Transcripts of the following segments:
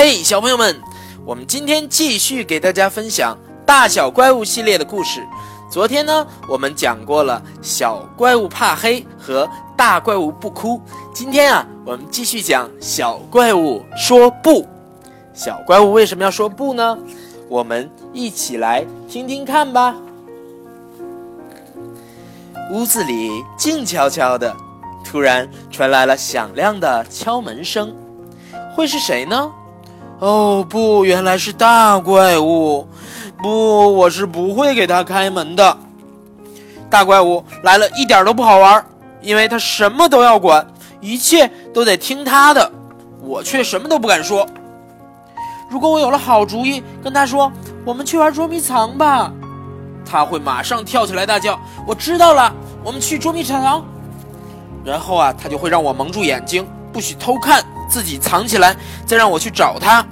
嘿，小朋友们，我们今天继续给大家分享大小怪物系列的故事。昨天呢，我们讲过了小怪物怕黑和大怪物不哭。今天啊，我们继续讲小怪物说不。小怪物为什么要说不呢？我们一起来听听看吧。屋子里静悄悄的，突然传来了响亮的敲门声。会是谁呢？哦不，原来是大怪物！不，我是不会给他开门的。大怪物来了一点都不好玩，因为他什么都要管，一切都得听他的。我却什么都不敢说。如果我有了好主意，跟他说：“我们去玩捉迷藏吧。”他会马上跳起来大叫：“我知道了，我们去捉迷藏。”然后啊，他就会让我蒙住眼睛，不许偷看。自己藏起来，再让我去找他，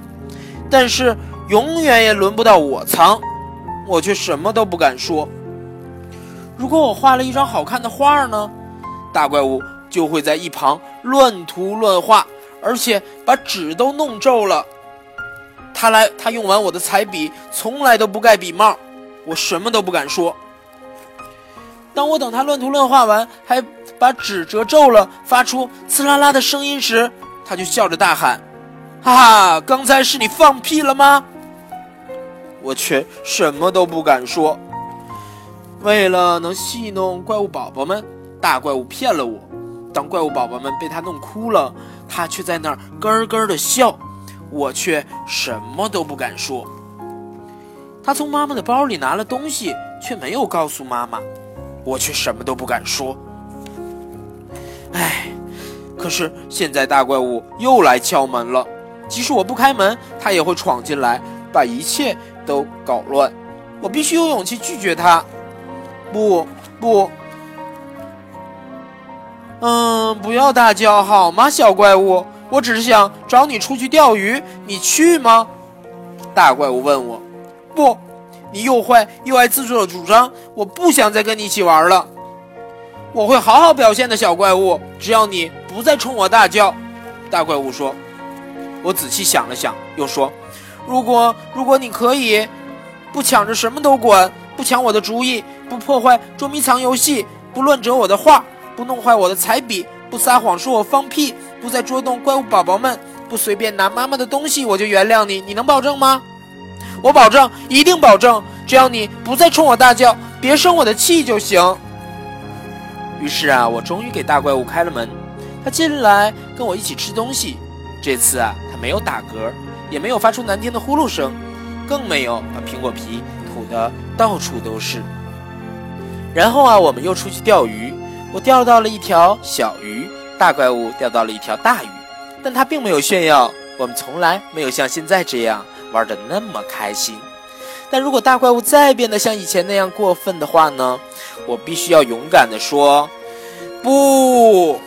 但是永远也轮不到我藏，我却什么都不敢说。如果我画了一张好看的画呢？大怪物就会在一旁乱涂乱画，而且把纸都弄皱了。他来，他用完我的彩笔，从来都不盖笔帽，我什么都不敢说。当我等他乱涂乱画完，还把纸折皱了，发出刺啦啦的声音时，他就笑着大喊：“哈哈，刚才是你放屁了吗？”我却什么都不敢说。为了能戏弄怪物宝宝们，大怪物骗了我。当怪物宝宝们被他弄哭了，他却在那儿咯咯的笑，我却什么都不敢说。他从妈妈的包里拿了东西，却没有告诉妈妈，我却什么都不敢说。唉。可是现在大怪物又来敲门了，即使我不开门，他也会闯进来，把一切都搞乱。我必须有勇气拒绝他。不不，嗯，不要大叫好吗，小怪物？我只是想找你出去钓鱼，你去吗？大怪物问我。不，你又坏又爱自作主张，我不想再跟你一起玩了。我会好好表现的，小怪物，只要你不再冲我大叫。大怪物说：“我仔细想了想，又说，如果如果你可以，不抢着什么都管，不抢我的主意，不破坏捉迷藏游戏，不乱折我的画，不弄坏我的彩笔，不撒谎说我放屁，不再捉弄怪物宝宝们，不随便拿妈妈的东西，我就原谅你。你能保证吗？我保证，一定保证，只要你不再冲我大叫，别生我的气就行。”于是啊，我终于给大怪物开了门。他进来跟我一起吃东西。这次啊，他没有打嗝，也没有发出难听的呼噜声，更没有把苹果皮吐得到处都是。然后啊，我们又出去钓鱼。我钓到了一条小鱼，大怪物钓到了一条大鱼，但他并没有炫耀。我们从来没有像现在这样玩得那么开心。但如果大怪物再变得像以前那样过分的话呢？我必须要勇敢地说不。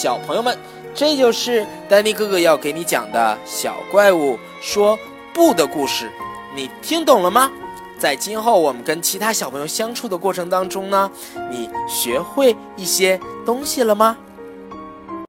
小朋友们，这就是丹尼哥哥要给你讲的小怪物说不的故事。你听懂了吗？在今后我们跟其他小朋友相处的过程当中呢，你学会一些东西了吗？